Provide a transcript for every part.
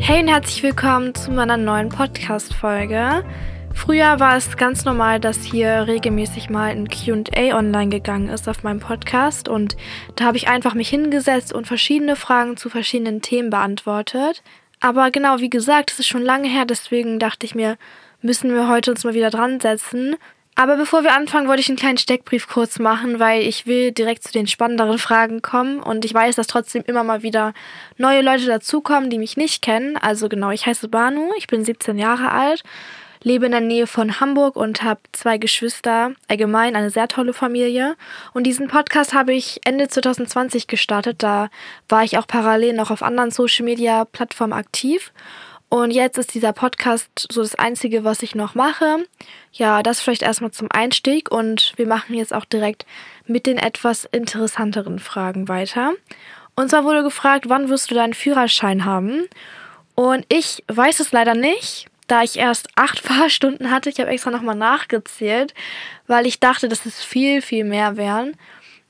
Hey und herzlich willkommen zu meiner neuen Podcast-Folge. Früher war es ganz normal, dass hier regelmäßig mal ein QA online gegangen ist auf meinem Podcast und da habe ich einfach mich hingesetzt und verschiedene Fragen zu verschiedenen Themen beantwortet. Aber genau wie gesagt, es ist schon lange her, deswegen dachte ich mir, müssen wir heute uns mal wieder dran setzen. Aber bevor wir anfangen, wollte ich einen kleinen Steckbrief kurz machen, weil ich will direkt zu den spannenderen Fragen kommen und ich weiß, dass trotzdem immer mal wieder neue Leute dazukommen, die mich nicht kennen. Also genau, ich heiße Banu, ich bin 17 Jahre alt, lebe in der Nähe von Hamburg und habe zwei Geschwister, allgemein eine sehr tolle Familie. Und diesen Podcast habe ich Ende 2020 gestartet, da war ich auch parallel noch auf anderen Social-Media-Plattformen aktiv. Und jetzt ist dieser Podcast so das Einzige, was ich noch mache. Ja, das vielleicht erstmal zum Einstieg und wir machen jetzt auch direkt mit den etwas interessanteren Fragen weiter. Und zwar wurde gefragt, wann wirst du deinen Führerschein haben? Und ich weiß es leider nicht, da ich erst acht Fahrstunden hatte. Ich habe extra nochmal nachgezählt, weil ich dachte, dass es viel, viel mehr wären.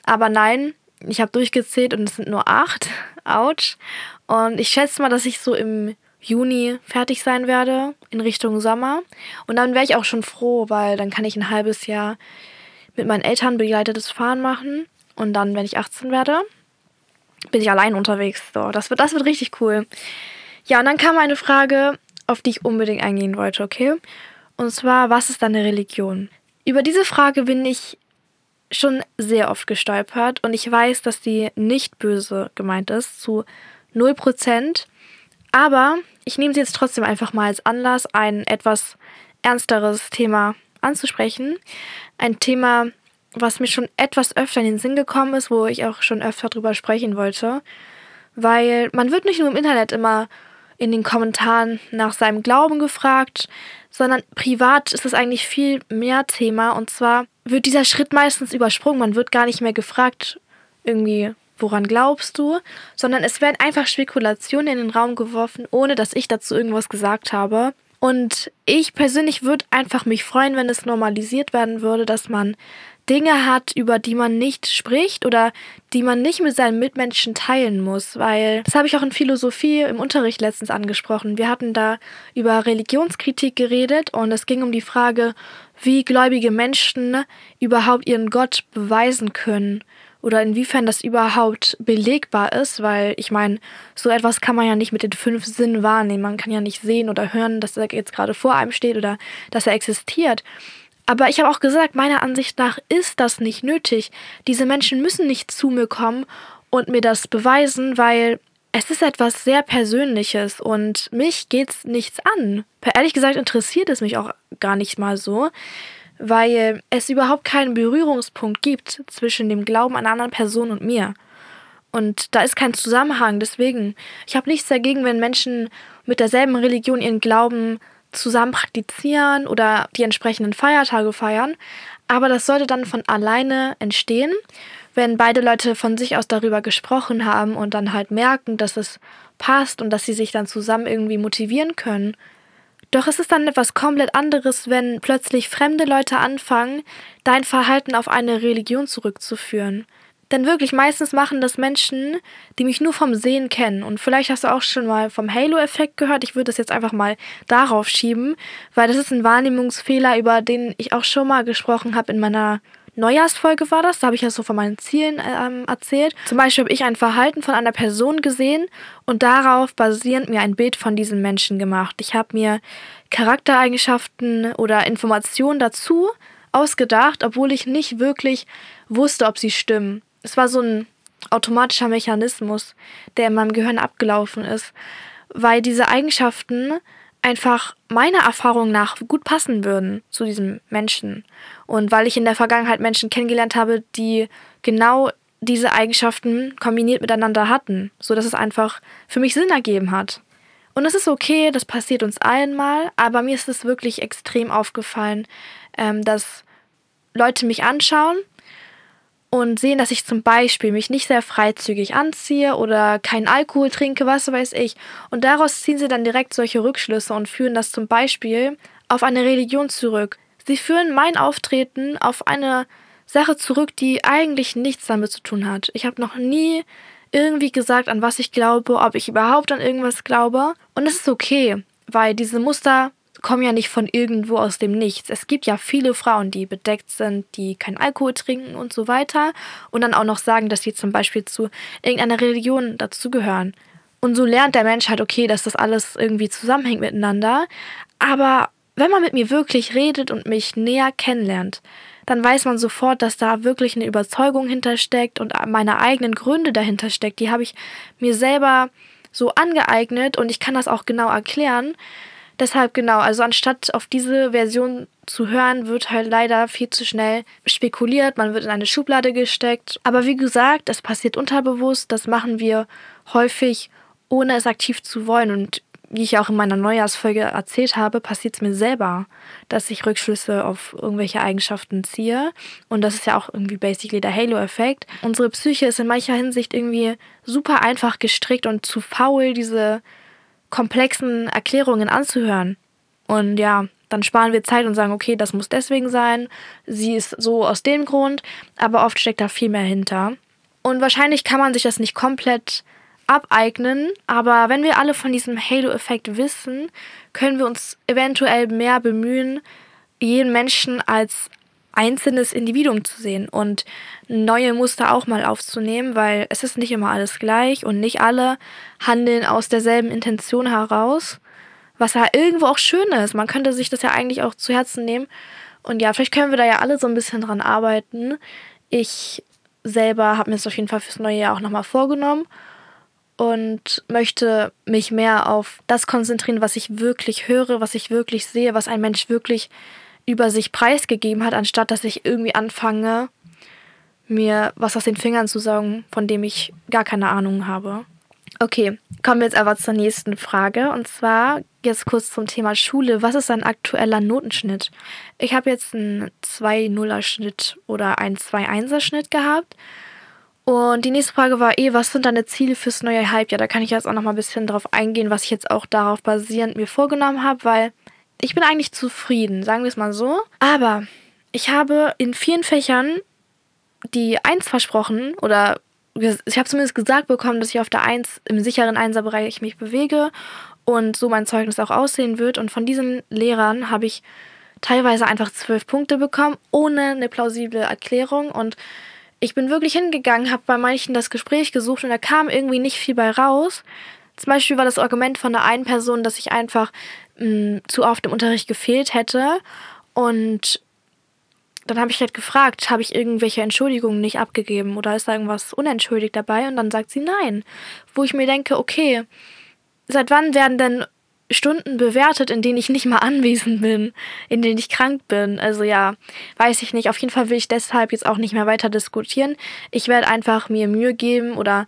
Aber nein, ich habe durchgezählt und es sind nur acht. Autsch. Und ich schätze mal, dass ich so im Juni fertig sein werde in Richtung Sommer. Und dann wäre ich auch schon froh, weil dann kann ich ein halbes Jahr mit meinen Eltern begleitetes Fahren machen. Und dann, wenn ich 18 werde, bin ich allein unterwegs. So, das wird, das wird richtig cool. Ja, und dann kam eine Frage, auf die ich unbedingt eingehen wollte, okay? Und zwar, was ist deine Religion? Über diese Frage bin ich schon sehr oft gestolpert und ich weiß, dass die nicht böse gemeint ist, zu 0%. Aber ich nehme sie jetzt trotzdem einfach mal als Anlass, ein etwas ernsteres Thema anzusprechen. Ein Thema, was mir schon etwas öfter in den Sinn gekommen ist, wo ich auch schon öfter drüber sprechen wollte. Weil man wird nicht nur im Internet immer in den Kommentaren nach seinem Glauben gefragt, sondern privat ist es eigentlich viel mehr Thema. Und zwar wird dieser Schritt meistens übersprungen. Man wird gar nicht mehr gefragt, irgendwie, woran glaubst du, sondern es werden einfach Spekulationen in den Raum geworfen, ohne dass ich dazu irgendwas gesagt habe. Und ich persönlich würde einfach mich freuen, wenn es normalisiert werden würde, dass man Dinge hat, über die man nicht spricht oder die man nicht mit seinen Mitmenschen teilen muss, weil das habe ich auch in Philosophie im Unterricht letztens angesprochen. Wir hatten da über Religionskritik geredet und es ging um die Frage, wie gläubige Menschen überhaupt ihren Gott beweisen können oder inwiefern das überhaupt belegbar ist, weil ich meine, so etwas kann man ja nicht mit den fünf Sinnen wahrnehmen. Man kann ja nicht sehen oder hören, dass er jetzt gerade vor einem steht oder dass er existiert. Aber ich habe auch gesagt, meiner Ansicht nach ist das nicht nötig. Diese Menschen müssen nicht zu mir kommen und mir das beweisen, weil es ist etwas sehr Persönliches und mich geht's nichts an. Ehrlich gesagt interessiert es mich auch gar nicht mal so weil es überhaupt keinen Berührungspunkt gibt zwischen dem Glauben einer anderen Person und mir. Und da ist kein Zusammenhang. Deswegen, ich habe nichts dagegen, wenn Menschen mit derselben Religion ihren Glauben zusammen praktizieren oder die entsprechenden Feiertage feiern. Aber das sollte dann von alleine entstehen, wenn beide Leute von sich aus darüber gesprochen haben und dann halt merken, dass es passt und dass sie sich dann zusammen irgendwie motivieren können. Doch es ist dann etwas komplett anderes, wenn plötzlich fremde Leute anfangen, dein Verhalten auf eine Religion zurückzuführen. Denn wirklich, meistens machen das Menschen, die mich nur vom Sehen kennen. Und vielleicht hast du auch schon mal vom Halo-Effekt gehört. Ich würde das jetzt einfach mal darauf schieben, weil das ist ein Wahrnehmungsfehler, über den ich auch schon mal gesprochen habe in meiner Neujahrsfolge war das, da habe ich ja so von meinen Zielen ähm, erzählt. Zum Beispiel habe ich ein Verhalten von einer Person gesehen und darauf basierend mir ein Bild von diesem Menschen gemacht. Ich habe mir Charaktereigenschaften oder Informationen dazu ausgedacht, obwohl ich nicht wirklich wusste, ob sie stimmen. Es war so ein automatischer Mechanismus, der in meinem Gehirn abgelaufen ist, weil diese Eigenschaften einfach meiner Erfahrung nach gut passen würden zu diesem Menschen. Und weil ich in der Vergangenheit Menschen kennengelernt habe, die genau diese Eigenschaften kombiniert miteinander hatten, so dass es einfach für mich Sinn ergeben hat. Und es ist okay, das passiert uns allen mal, aber mir ist es wirklich extrem aufgefallen, ähm, dass Leute mich anschauen und sehen, dass ich zum Beispiel mich nicht sehr freizügig anziehe oder keinen Alkohol trinke, was weiß ich. Und daraus ziehen sie dann direkt solche Rückschlüsse und führen das zum Beispiel auf eine Religion zurück. Sie führen mein Auftreten auf eine Sache zurück, die eigentlich nichts damit zu tun hat. Ich habe noch nie irgendwie gesagt, an was ich glaube, ob ich überhaupt an irgendwas glaube. Und das ist okay, weil diese Muster kommen ja nicht von irgendwo aus dem Nichts. Es gibt ja viele Frauen, die bedeckt sind, die keinen Alkohol trinken und so weiter und dann auch noch sagen, dass sie zum Beispiel zu irgendeiner Religion dazugehören. Und so lernt der Mensch halt, okay, dass das alles irgendwie zusammenhängt miteinander. Aber wenn man mit mir wirklich redet und mich näher kennenlernt, dann weiß man sofort, dass da wirklich eine Überzeugung hintersteckt und meine eigenen Gründe dahinter steckt. Die habe ich mir selber so angeeignet und ich kann das auch genau erklären. Deshalb genau, also anstatt auf diese Version zu hören, wird halt leider viel zu schnell spekuliert, man wird in eine Schublade gesteckt. Aber wie gesagt, es passiert unterbewusst, das machen wir häufig, ohne es aktiv zu wollen. Und wie ich auch in meiner Neujahrsfolge erzählt habe, passiert es mir selber, dass ich Rückschlüsse auf irgendwelche Eigenschaften ziehe. Und das ist ja auch irgendwie basically der Halo-Effekt. Unsere Psyche ist in mancher Hinsicht irgendwie super einfach gestrickt und zu faul, diese komplexen Erklärungen anzuhören. Und ja, dann sparen wir Zeit und sagen, okay, das muss deswegen sein, sie ist so aus dem Grund, aber oft steckt da viel mehr hinter. Und wahrscheinlich kann man sich das nicht komplett abeignen, aber wenn wir alle von diesem Halo-Effekt wissen, können wir uns eventuell mehr bemühen, jeden Menschen als einzelnes Individuum zu sehen und neue Muster auch mal aufzunehmen, weil es ist nicht immer alles gleich und nicht alle handeln aus derselben Intention heraus, was ja irgendwo auch schön ist. Man könnte sich das ja eigentlich auch zu Herzen nehmen. Und ja, vielleicht können wir da ja alle so ein bisschen dran arbeiten. Ich selber habe mir das auf jeden Fall fürs neue Jahr auch nochmal vorgenommen und möchte mich mehr auf das konzentrieren, was ich wirklich höre, was ich wirklich sehe, was ein Mensch wirklich über sich preisgegeben hat, anstatt dass ich irgendwie anfange, mir was aus den Fingern zu saugen, von dem ich gar keine Ahnung habe. Okay, kommen wir jetzt aber zur nächsten Frage. Und zwar jetzt kurz zum Thema Schule. Was ist dein aktueller Notenschnitt? Ich habe jetzt einen 2-0er-Schnitt oder einen 2-1er-Schnitt gehabt. Und die nächste Frage war eh, was sind deine Ziele fürs neue Halbjahr? Da kann ich jetzt auch noch mal ein bisschen drauf eingehen, was ich jetzt auch darauf basierend mir vorgenommen habe, weil ich bin eigentlich zufrieden, sagen wir es mal so. Aber ich habe in vielen Fächern die Eins versprochen oder ich habe zumindest gesagt bekommen, dass ich auf der Eins im sicheren Einserbereich mich bewege und so mein Zeugnis auch aussehen wird. Und von diesen Lehrern habe ich teilweise einfach zwölf Punkte bekommen, ohne eine plausible Erklärung. Und ich bin wirklich hingegangen, habe bei manchen das Gespräch gesucht und da kam irgendwie nicht viel bei raus. Zum Beispiel war das Argument von der einen Person, dass ich einfach mh, zu oft im Unterricht gefehlt hätte. Und dann habe ich halt gefragt, habe ich irgendwelche Entschuldigungen nicht abgegeben oder ist da irgendwas unentschuldigt dabei? Und dann sagt sie nein. Wo ich mir denke, okay, seit wann werden denn Stunden bewertet, in denen ich nicht mal anwesend bin, in denen ich krank bin. Also ja, weiß ich nicht. Auf jeden Fall will ich deshalb jetzt auch nicht mehr weiter diskutieren. Ich werde einfach mir Mühe geben oder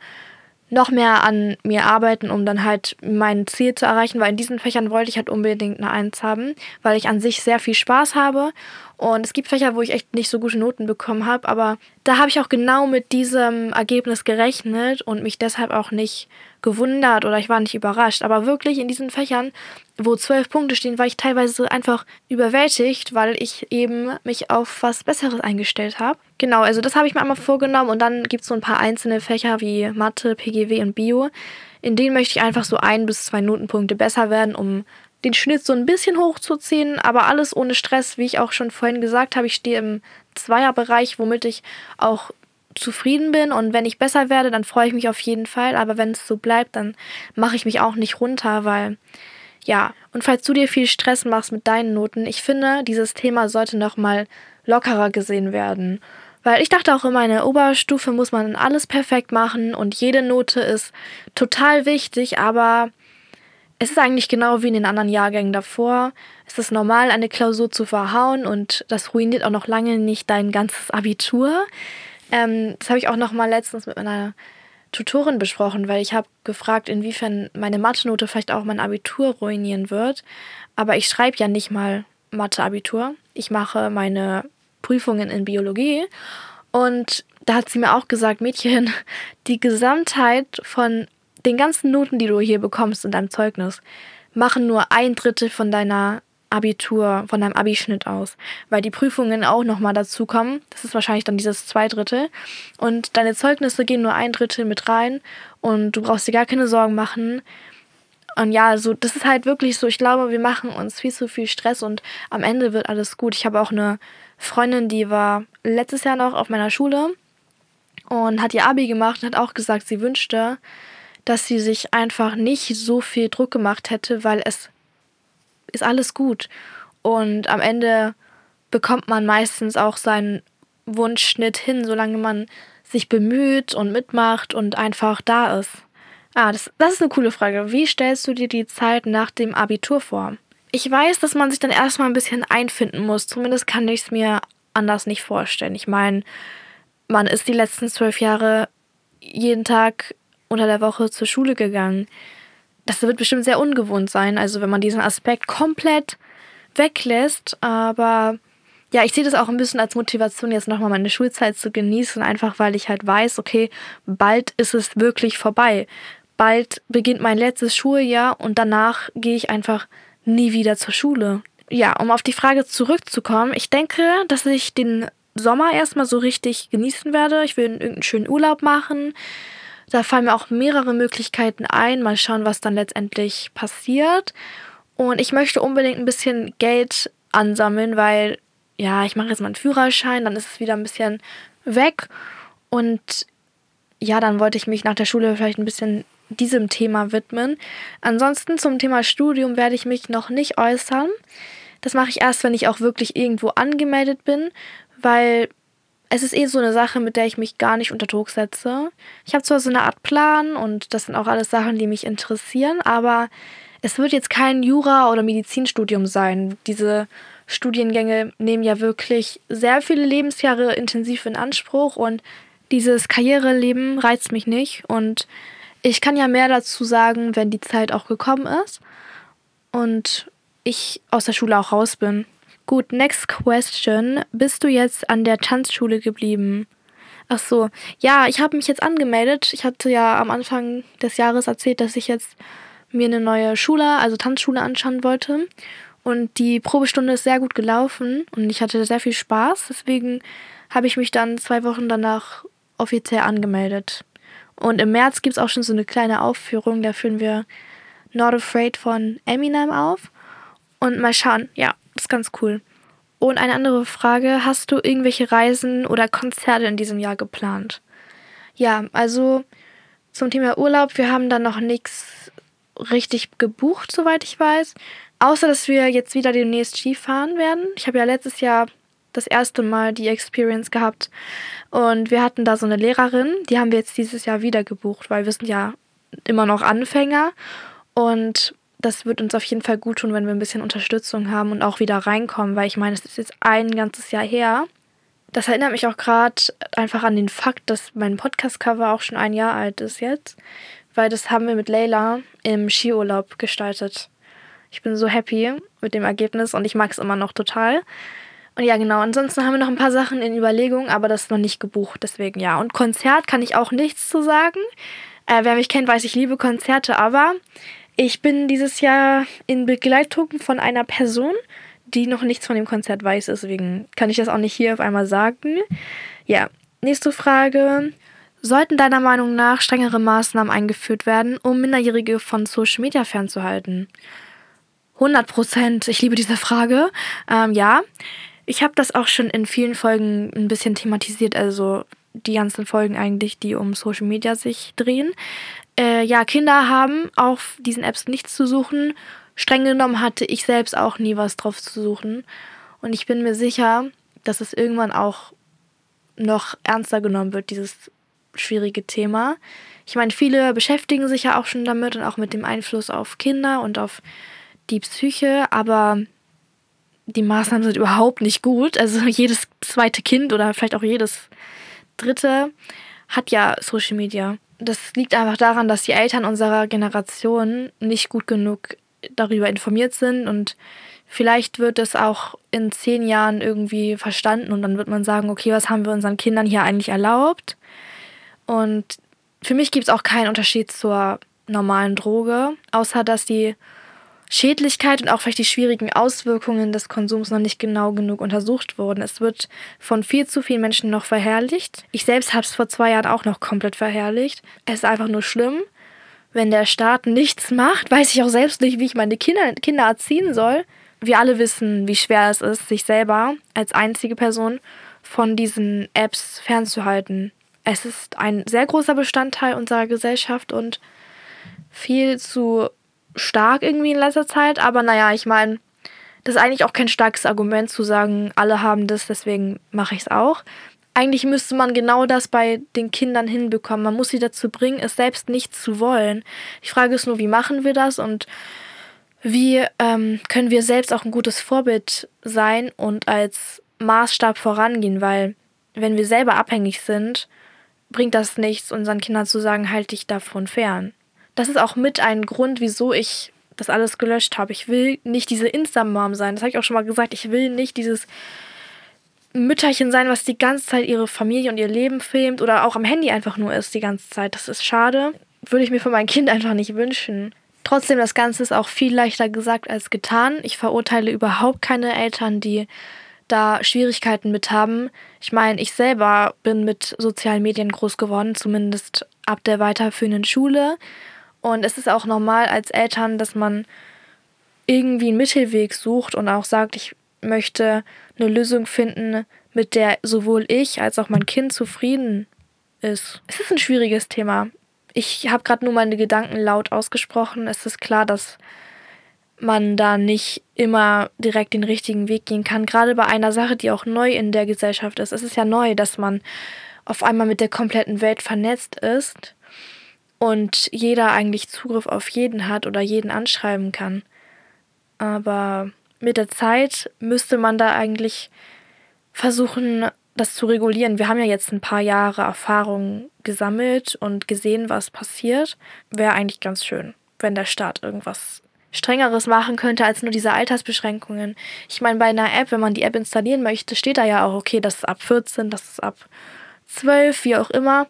noch mehr an mir arbeiten, um dann halt mein Ziel zu erreichen, weil in diesen Fächern wollte ich halt unbedingt eine Eins haben, weil ich an sich sehr viel Spaß habe. Und es gibt Fächer, wo ich echt nicht so gute Noten bekommen habe, aber da habe ich auch genau mit diesem Ergebnis gerechnet und mich deshalb auch nicht gewundert oder ich war nicht überrascht. Aber wirklich in diesen Fächern, wo zwölf Punkte stehen, war ich teilweise einfach überwältigt, weil ich eben mich auf was Besseres eingestellt habe. Genau, also das habe ich mir einmal vorgenommen und dann gibt es so ein paar einzelne Fächer wie Mathe, PGW und Bio. In denen möchte ich einfach so ein bis zwei Notenpunkte besser werden, um den Schnitt so ein bisschen hochzuziehen, aber alles ohne Stress, wie ich auch schon vorhin gesagt habe. Ich stehe im Zweierbereich, womit ich auch zufrieden bin und wenn ich besser werde, dann freue ich mich auf jeden Fall, aber wenn es so bleibt, dann mache ich mich auch nicht runter, weil ja, und falls du dir viel Stress machst mit deinen Noten, ich finde, dieses Thema sollte noch mal lockerer gesehen werden weil ich dachte auch immer, in der Oberstufe muss man alles perfekt machen und jede Note ist total wichtig, aber es ist eigentlich genau wie in den anderen Jahrgängen davor. Es ist normal, eine Klausur zu verhauen und das ruiniert auch noch lange nicht dein ganzes Abitur. Ähm, das habe ich auch noch mal letztens mit meiner Tutorin besprochen, weil ich habe gefragt, inwiefern meine Mathe-Note vielleicht auch mein Abitur ruinieren wird. Aber ich schreibe ja nicht mal Mathe-Abitur. Ich mache meine Prüfungen in Biologie. Und da hat sie mir auch gesagt, Mädchen, die Gesamtheit von den ganzen Noten, die du hier bekommst in deinem Zeugnis, machen nur ein Drittel von deiner Abitur, von deinem Abischnitt aus, weil die Prüfungen auch nochmal dazu kommen. Das ist wahrscheinlich dann dieses zwei Drittel. Und deine Zeugnisse gehen nur ein Drittel mit rein und du brauchst dir gar keine Sorgen machen. Und ja, so, das ist halt wirklich so, ich glaube, wir machen uns viel zu viel Stress und am Ende wird alles gut. Ich habe auch eine Freundin, die war letztes Jahr noch auf meiner Schule und hat ihr Abi gemacht und hat auch gesagt, sie wünschte, dass sie sich einfach nicht so viel Druck gemacht hätte, weil es ist alles gut. Und am Ende bekommt man meistens auch seinen Wunschschnitt hin, solange man sich bemüht und mitmacht und einfach da ist. Ah, das, das ist eine coole Frage. Wie stellst du dir die Zeit nach dem Abitur vor? Ich weiß, dass man sich dann erstmal ein bisschen einfinden muss. Zumindest kann ich es mir anders nicht vorstellen. Ich meine, man ist die letzten zwölf Jahre jeden Tag unter der Woche zur Schule gegangen das wird bestimmt sehr ungewohnt sein, also wenn man diesen Aspekt komplett weglässt. Aber ja, ich sehe das auch ein bisschen als Motivation, jetzt nochmal meine Schulzeit zu genießen, einfach weil ich halt weiß, okay, bald ist es wirklich vorbei. Bald beginnt mein letztes Schuljahr und danach gehe ich einfach nie wieder zur Schule. Ja, um auf die Frage zurückzukommen, ich denke, dass ich den Sommer erstmal so richtig genießen werde. Ich will irgendeinen schönen Urlaub machen. Da fallen mir auch mehrere Möglichkeiten ein. Mal schauen, was dann letztendlich passiert. Und ich möchte unbedingt ein bisschen Geld ansammeln, weil, ja, ich mache jetzt mal einen Führerschein, dann ist es wieder ein bisschen weg. Und ja, dann wollte ich mich nach der Schule vielleicht ein bisschen diesem Thema widmen. Ansonsten zum Thema Studium werde ich mich noch nicht äußern. Das mache ich erst, wenn ich auch wirklich irgendwo angemeldet bin, weil es ist eh so eine Sache, mit der ich mich gar nicht unter Druck setze. Ich habe zwar so eine Art Plan und das sind auch alles Sachen, die mich interessieren, aber es wird jetzt kein Jura- oder Medizinstudium sein. Diese Studiengänge nehmen ja wirklich sehr viele Lebensjahre intensiv in Anspruch und dieses Karriereleben reizt mich nicht und ich kann ja mehr dazu sagen, wenn die Zeit auch gekommen ist und ich aus der Schule auch raus bin. Gut, next question. Bist du jetzt an der Tanzschule geblieben? Ach so, ja, ich habe mich jetzt angemeldet. Ich hatte ja am Anfang des Jahres erzählt, dass ich jetzt mir eine neue Schule, also Tanzschule anschauen wollte. Und die Probestunde ist sehr gut gelaufen und ich hatte sehr viel Spaß. Deswegen habe ich mich dann zwei Wochen danach offiziell angemeldet. Und im März gibt es auch schon so eine kleine Aufführung. Da führen wir Not Afraid von Eminem auf. Und mal schauen, ja, ganz cool. Und eine andere Frage, hast du irgendwelche Reisen oder Konzerte in diesem Jahr geplant? Ja, also zum Thema Urlaub, wir haben da noch nichts richtig gebucht, soweit ich weiß. Außer, dass wir jetzt wieder demnächst Skifahren werden. Ich habe ja letztes Jahr das erste Mal die Experience gehabt. Und wir hatten da so eine Lehrerin, die haben wir jetzt dieses Jahr wieder gebucht, weil wir sind ja immer noch Anfänger. Und das wird uns auf jeden Fall gut tun, wenn wir ein bisschen Unterstützung haben und auch wieder reinkommen, weil ich meine, es ist jetzt ein ganzes Jahr her. Das erinnert mich auch gerade einfach an den Fakt, dass mein Podcast-Cover auch schon ein Jahr alt ist jetzt, weil das haben wir mit Leila im Skiurlaub gestaltet. Ich bin so happy mit dem Ergebnis und ich mag es immer noch total. Und ja, genau. Ansonsten haben wir noch ein paar Sachen in Überlegung, aber das ist noch nicht gebucht. Deswegen ja. Und Konzert kann ich auch nichts zu sagen. Äh, wer mich kennt, weiß, ich liebe Konzerte, aber ich bin dieses Jahr in Begleitung von einer Person, die noch nichts von dem Konzert weiß, deswegen kann ich das auch nicht hier auf einmal sagen. Ja, nächste Frage. Sollten deiner Meinung nach strengere Maßnahmen eingeführt werden, um Minderjährige von Social Media fernzuhalten? 100 Prozent. Ich liebe diese Frage. Ähm, ja, ich habe das auch schon in vielen Folgen ein bisschen thematisiert, also die ganzen Folgen eigentlich, die um Social Media sich drehen äh, ja, Kinder haben auf diesen Apps nichts zu suchen. Streng genommen hatte ich selbst auch nie was drauf zu suchen. Und ich bin mir sicher, dass es irgendwann auch noch ernster genommen wird, dieses schwierige Thema. Ich meine, viele beschäftigen sich ja auch schon damit und auch mit dem Einfluss auf Kinder und auf die Psyche, aber die Maßnahmen sind überhaupt nicht gut. Also jedes zweite Kind oder vielleicht auch jedes dritte hat ja Social Media das liegt einfach daran, dass die Eltern unserer Generation nicht gut genug darüber informiert sind und vielleicht wird es auch in zehn Jahren irgendwie verstanden und dann wird man sagen, okay, was haben wir unseren Kindern hier eigentlich erlaubt? Und für mich gibt es auch keinen Unterschied zur normalen Droge, außer dass die Schädlichkeit und auch vielleicht die schwierigen Auswirkungen des Konsums noch nicht genau genug untersucht wurden. Es wird von viel zu vielen Menschen noch verherrlicht. Ich selbst habe es vor zwei Jahren auch noch komplett verherrlicht. Es ist einfach nur schlimm. Wenn der Staat nichts macht, weiß ich auch selbst nicht, wie ich meine Kinder, Kinder erziehen soll. Wir alle wissen, wie schwer es ist, sich selber als einzige Person von diesen Apps fernzuhalten. Es ist ein sehr großer Bestandteil unserer Gesellschaft und viel zu stark irgendwie in letzter Zeit. Aber naja, ich meine, das ist eigentlich auch kein starkes Argument zu sagen, alle haben das, deswegen mache ich es auch. Eigentlich müsste man genau das bei den Kindern hinbekommen. Man muss sie dazu bringen, es selbst nicht zu wollen. Die Frage ist nur, wie machen wir das und wie ähm, können wir selbst auch ein gutes Vorbild sein und als Maßstab vorangehen, weil wenn wir selber abhängig sind, bringt das nichts, unseren Kindern zu sagen, halt dich davon fern das ist auch mit ein Grund, wieso ich das alles gelöscht habe. Ich will nicht diese Insta-Mom sein. Das habe ich auch schon mal gesagt. Ich will nicht dieses Mütterchen sein, was die ganze Zeit ihre Familie und ihr Leben filmt oder auch am Handy einfach nur ist die ganze Zeit. Das ist schade. Würde ich mir für mein Kind einfach nicht wünschen. Trotzdem, das Ganze ist auch viel leichter gesagt als getan. Ich verurteile überhaupt keine Eltern, die da Schwierigkeiten mit haben. Ich meine, ich selber bin mit sozialen Medien groß geworden, zumindest ab der weiterführenden Schule. Und es ist auch normal als Eltern, dass man irgendwie einen Mittelweg sucht und auch sagt, ich möchte eine Lösung finden, mit der sowohl ich als auch mein Kind zufrieden ist. Es ist ein schwieriges Thema. Ich habe gerade nur meine Gedanken laut ausgesprochen. Es ist klar, dass man da nicht immer direkt den richtigen Weg gehen kann. Gerade bei einer Sache, die auch neu in der Gesellschaft ist. Es ist ja neu, dass man auf einmal mit der kompletten Welt vernetzt ist und jeder eigentlich Zugriff auf jeden hat oder jeden anschreiben kann. Aber mit der Zeit müsste man da eigentlich versuchen, das zu regulieren. Wir haben ja jetzt ein paar Jahre Erfahrung gesammelt und gesehen, was passiert. Wäre eigentlich ganz schön, wenn der Staat irgendwas strengeres machen könnte als nur diese Altersbeschränkungen. Ich meine, bei einer App, wenn man die App installieren möchte, steht da ja auch, okay, das ist ab 14, das ist ab 12, wie auch immer.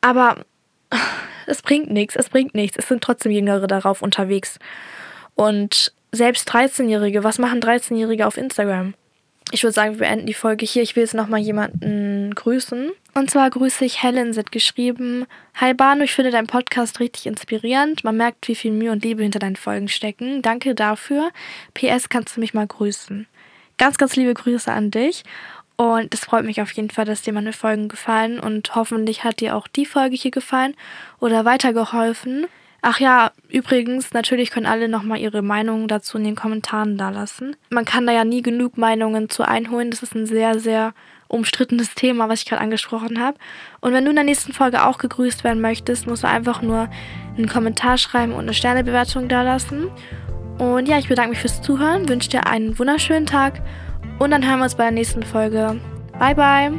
Aber es bringt nichts, es bringt nichts. Es sind trotzdem Jüngere darauf unterwegs. Und selbst 13-Jährige, was machen 13-Jährige auf Instagram? Ich würde sagen, wir beenden die Folge hier. Ich will jetzt nochmal jemanden grüßen. Und zwar grüße ich Helen, sie hat geschrieben, Hi Banu, ich finde deinen Podcast richtig inspirierend. Man merkt, wie viel Mühe und Liebe hinter deinen Folgen stecken. Danke dafür. PS, kannst du mich mal grüßen. Ganz, ganz liebe Grüße an dich. Und es freut mich auf jeden Fall, dass dir meine Folgen gefallen und hoffentlich hat dir auch die Folge hier gefallen oder weitergeholfen. Ach ja, übrigens, natürlich können alle nochmal ihre Meinungen dazu in den Kommentaren da lassen. Man kann da ja nie genug Meinungen zu einholen. Das ist ein sehr, sehr umstrittenes Thema, was ich gerade angesprochen habe. Und wenn du in der nächsten Folge auch gegrüßt werden möchtest, musst du einfach nur einen Kommentar schreiben und eine Sternebewertung da lassen. Und ja, ich bedanke mich fürs Zuhören, wünsche dir einen wunderschönen Tag und dann hören wir uns bei der nächsten Folge. Bye, bye.